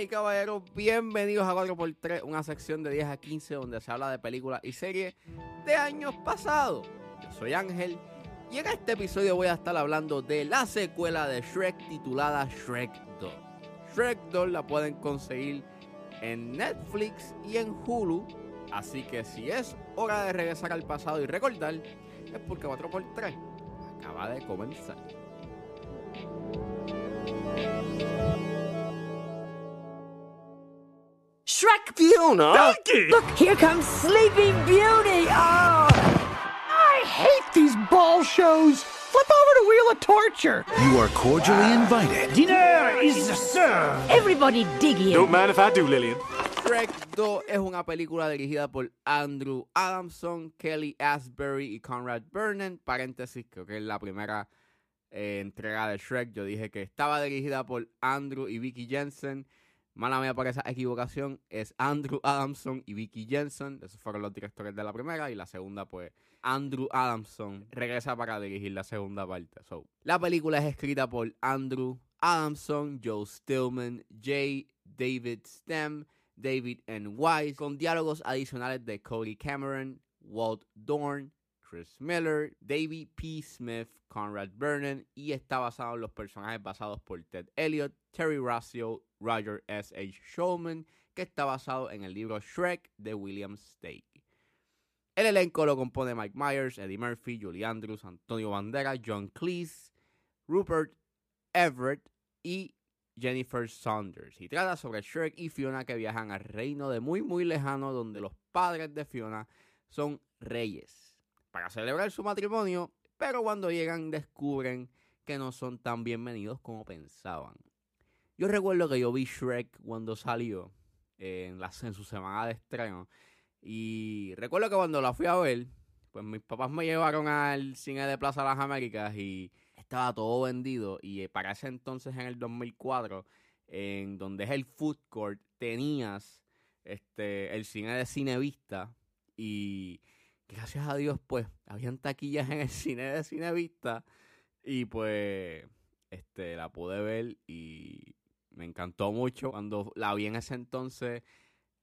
Y caballeros, bienvenidos a 4x3, una sección de 10 a 15 donde se habla de películas y series de años pasados. Yo soy Ángel y en este episodio voy a estar hablando de la secuela de Shrek titulada Shrek 2. Shrek 2 la pueden conseguir en Netflix y en Hulu, así que si es hora de regresar al pasado y recordar, es porque 4x3 acaba de comenzar. Fiona! Donkey! Look, here comes Sleeping Beauty! Oh! I hate these ball shows! Flip over to Wheel of Torture! You are cordially invited. Dinner is served! Everybody dig in. Don't mind if I do, Lillian. Shrek 2 es una película dirigida por Andrew Adamson, Kelly Asbury y Conrad Vernon. Paréntesis, creo que es la primera eh, entrega de Shrek. Yo dije que estaba dirigida por Andrew y Vicky Jensen. Mala mía por esa equivocación. Es Andrew Adamson y Vicky Jensen. Esos fueron los directores de la primera. Y la segunda, pues, Andrew Adamson regresa para dirigir la segunda parte. La película es escrita por Andrew Adamson, Joe Stillman, J. David Stem, David N. Wise, con diálogos adicionales de Cody Cameron, Walt Dorn, Chris Miller, David P. Smith, Conrad Vernon y está basado en los personajes basados por Ted Elliott, Terry Rossio, Roger S. H. Showman, que está basado en el libro Shrek de William Stake. El elenco lo compone Mike Myers, Eddie Murphy, Julie Andrews, Antonio Bandera, John Cleese, Rupert Everett y Jennifer Saunders. Y trata sobre Shrek y Fiona que viajan al reino de muy muy lejano donde los padres de Fiona son reyes para celebrar su matrimonio, pero cuando llegan descubren que no son tan bienvenidos como pensaban. Yo recuerdo que yo vi Shrek cuando salió en, la, en su semana de estreno. Y recuerdo que cuando la fui a ver, pues mis papás me llevaron al cine de Plaza Las Américas y estaba todo vendido. Y para ese entonces en el 2004 en donde es el food court tenías este el cine de Cinevista. Y gracias a Dios pues habían taquillas en el cine de Cinevista. Y pues este la pude ver y me encantó mucho cuando la vi en ese entonces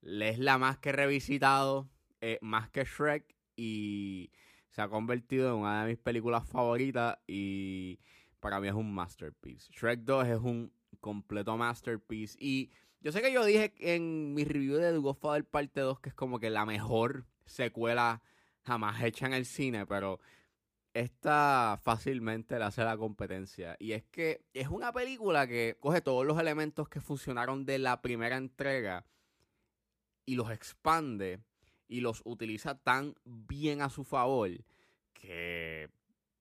es la más que he revisitado eh, más que Shrek y se ha convertido en una de mis películas favoritas y para mí es un masterpiece. Shrek 2 es un completo masterpiece y yo sé que yo dije en mi review de The Godfather parte 2 que es como que la mejor secuela jamás hecha en el cine, pero esta fácilmente le hace la competencia. Y es que es una película que coge todos los elementos que funcionaron de la primera entrega y los expande y los utiliza tan bien a su favor que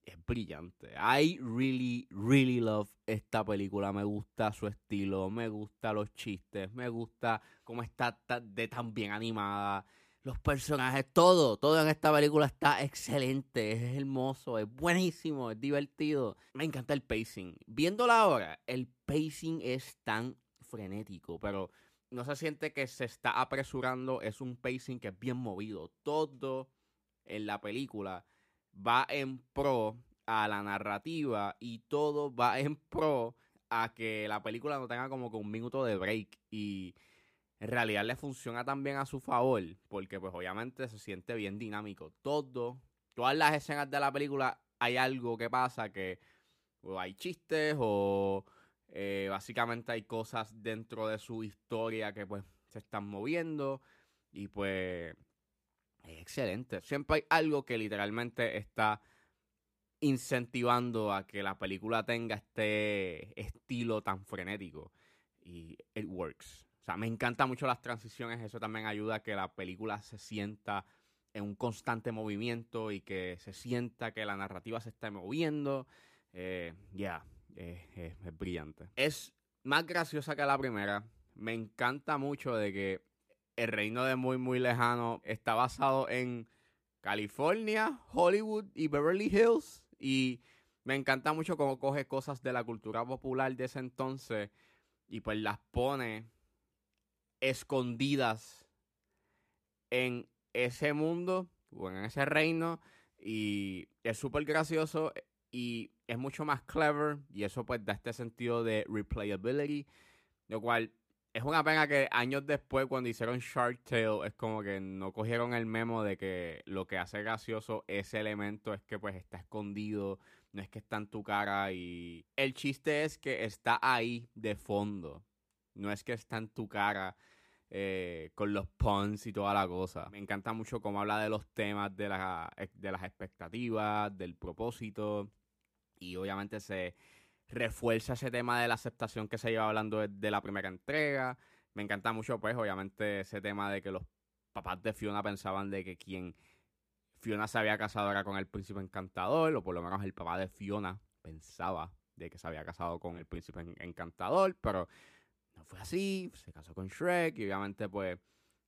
es brillante. I really, really love esta película. Me gusta su estilo, me gusta los chistes, me gusta cómo está de tan bien animada. Los personajes, todo, todo en esta película está excelente, es hermoso, es buenísimo, es divertido. Me encanta el pacing. Viéndola ahora, el pacing es tan frenético, pero no se siente que se está apresurando, es un pacing que es bien movido. Todo en la película va en pro a la narrativa y todo va en pro a que la película no tenga como que un minuto de break y en realidad le funciona también a su favor porque pues obviamente se siente bien dinámico. Todo, todas las escenas de la película hay algo que pasa que o hay chistes o eh, básicamente hay cosas dentro de su historia que pues se están moviendo y pues es excelente. Siempre hay algo que literalmente está incentivando a que la película tenga este estilo tan frenético y it works. O sea, me encantan mucho las transiciones, eso también ayuda a que la película se sienta en un constante movimiento y que se sienta que la narrativa se está moviendo. Eh, ya, es brillante. Es más graciosa que la primera. Me encanta mucho de que el reino de muy, muy lejano está basado en California, Hollywood y Beverly Hills. Y me encanta mucho cómo coge cosas de la cultura popular de ese entonces y pues las pone escondidas en ese mundo o en ese reino. Y es súper gracioso y es mucho más clever y eso pues da este sentido de replayability, lo cual Es una pena que años después, cuando hicieron Shark Tale, es como que no cogieron el memo de que lo que hace gracioso ese elemento es que pues está escondido, no es que está en tu cara y el chiste es que está ahí de fondo, no es que está en tu cara eh, con los puns y toda la cosa. Me encanta mucho cómo habla de los temas de, la, de las expectativas, del propósito y obviamente se refuerza ese tema de la aceptación que se lleva hablando de, de la primera entrega. Me encanta mucho, pues, obviamente, ese tema de que los papás de Fiona pensaban de que quien Fiona se había casado era con el príncipe encantador, o por lo menos el papá de Fiona pensaba de que se había casado con el príncipe en- encantador, pero fue así, se casó con Shrek y obviamente pues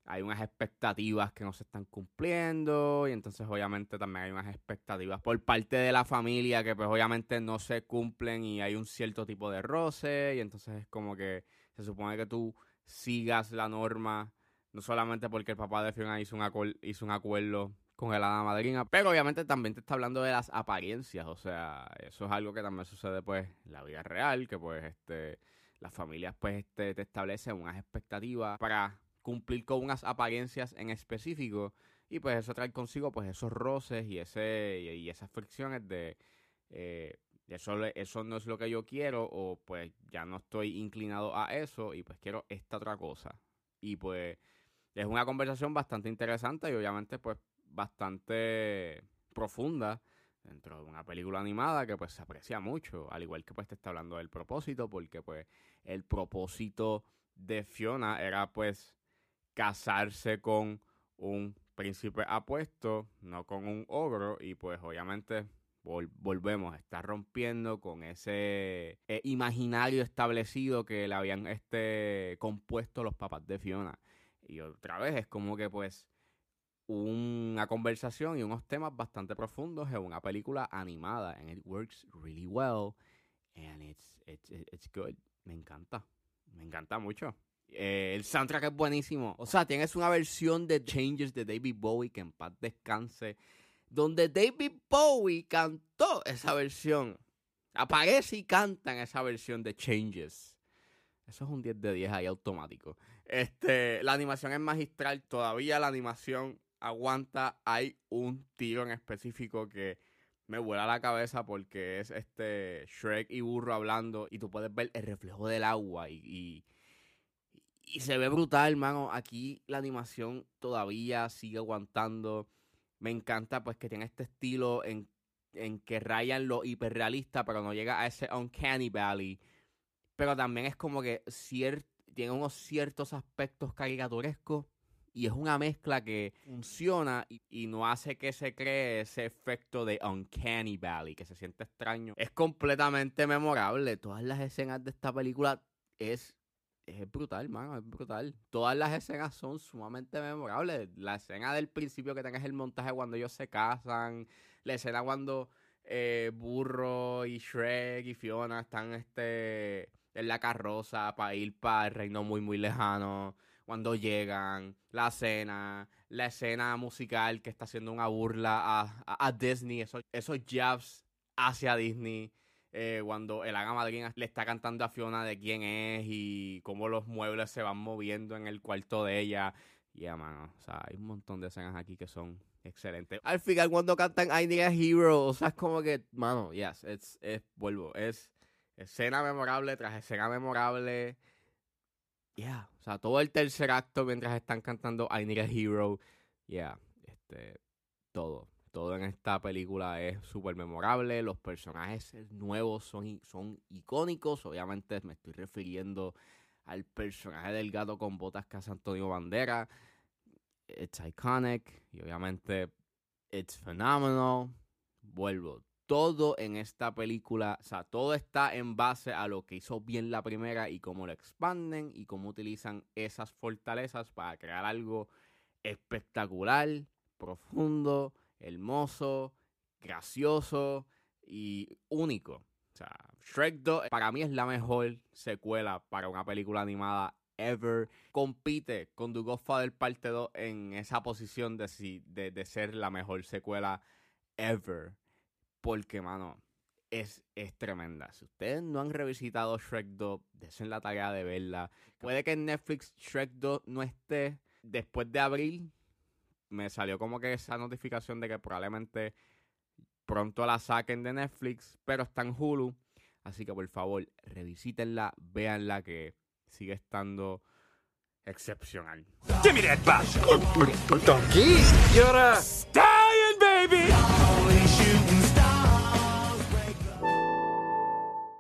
hay unas expectativas que no se están cumpliendo y entonces obviamente también hay unas expectativas por parte de la familia que pues obviamente no se cumplen y hay un cierto tipo de roce y entonces es como que se supone que tú sigas la norma no solamente porque el papá de Fiona hizo un, hizo un acuerdo con el hada madrina, pero obviamente también te está hablando de las apariencias, o sea, eso es algo que también sucede pues en la vida real, que pues este las familias pues este, te establecen unas expectativas para cumplir con unas apariencias en específico y pues eso trae consigo pues esos roces y ese y, esas fricciones de eh, eso, eso no es lo que yo quiero o pues ya no estoy inclinado a eso y pues quiero esta otra cosa. Y pues es una conversación bastante interesante y obviamente pues bastante profunda dentro de una película animada que pues se aprecia mucho, al igual que pues te está hablando del propósito, porque pues el propósito de Fiona era pues casarse con un príncipe apuesto, no con un ogro, y pues obviamente vol- volvemos, está rompiendo con ese eh, imaginario establecido que le habían este compuesto los papás de Fiona. Y otra vez es como que pues una conversación y unos temas bastante profundos en una película animada and it works really well and it's it's it's good. Me encanta. Me encanta mucho. Eh, el soundtrack es buenísimo. O sea, tienes una versión de Changes de David Bowie que en paz descanse, donde David Bowie cantó esa versión. Aparece y canta esa versión de Changes. Eso es un 10 de 10 ahí automático. Este, la animación es magistral. Todavía la animación aguanta. Hay un tiro en específico que me vuela la cabeza porque es este Shrek y Burro hablando y tú puedes ver el reflejo del agua y, y, se ve brutal, hermano. Aquí la animación todavía sigue aguantando. Me encanta pues que tiene este estilo en, en que rayan lo hiperrealista, pero no llega a ese uncanny valley. Pero también es como que tiene unos ciertos aspectos caricaturescos y es una mezcla que funciona y, no hace que se cree ese efecto de Uncanny Valley, que se siente extraño. Es completamente memorable. Todas las escenas de esta película es, es brutal, mano, es brutal. Todas las escenas son sumamente memorables. La escena del principio que tengas el montaje cuando ellos se casan, la escena cuando eh, Burro y Shrek y Fiona están este en la carroza para ir para el reino muy muy lejano cuando llegan, la escena, la escena musical que está haciendo una burla a, a- Disney, esos, esos jabs hacia Disney, eh, cuando el haga madrina le está cantando a Fiona de quién es y cómo los muebles se van moviendo en el cuarto de ella. Ya, mano, o sea, hay un montón de escenas aquí que son excelentes. Al final, cuando cantan I Need a Hero, o sea, es como que, mano, yes, es, vuelvo, es escena memorable tras escena memorable. Yeah, o sea, todo el tercer acto mientras están cantando I Need a Hero. Yeah, este, todo. Todo en esta película es súper memorable. Los personajes nuevos son, son icónicos. Obviamente me estoy refiriendo al personaje del gato con botas que hace Antonio Bandera. It's iconic. Y obviamente, it's phenomenal. Vuelvo. Todo en esta película, o sea, todo está en base a lo que hizo bien la primera y cómo lo expanden y cómo utilizan esas fortalezas para crear algo espectacular, profundo, hermoso, gracioso y único. O sea, Shrek 2 para mí es la mejor secuela para una película animada ever. Compite con The Godfather Parte 2 en esa posición de, si- de, de ser la mejor secuela ever. Porque, mano, es, es tremenda. Si ustedes no han revisitado Shrek 2, desen la tarea de verla. Puede que en Netflix Shrek 2 no esté después de abril. Me salió como que esa notificación de que probablemente pronto la saquen de Netflix, pero está en Hulu. Así que por favor, revisítenla, véanla que sigue estando excepcional. Give me that box. Donkey, you're a... Stallion, baby.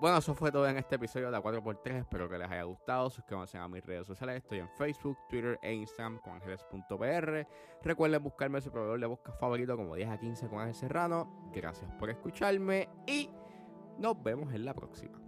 Bueno, eso fue todo en este episodio de la 4x3. Espero que les haya gustado. Suscríbanse a mis redes sociales. Estoy en Facebook, Twitter e Instagram con ángeles.pr. Recuerden buscarme su proveedor de busca favorito como 10 a 15 con Ángel Serrano. Gracias por escucharme y nos vemos en la próxima.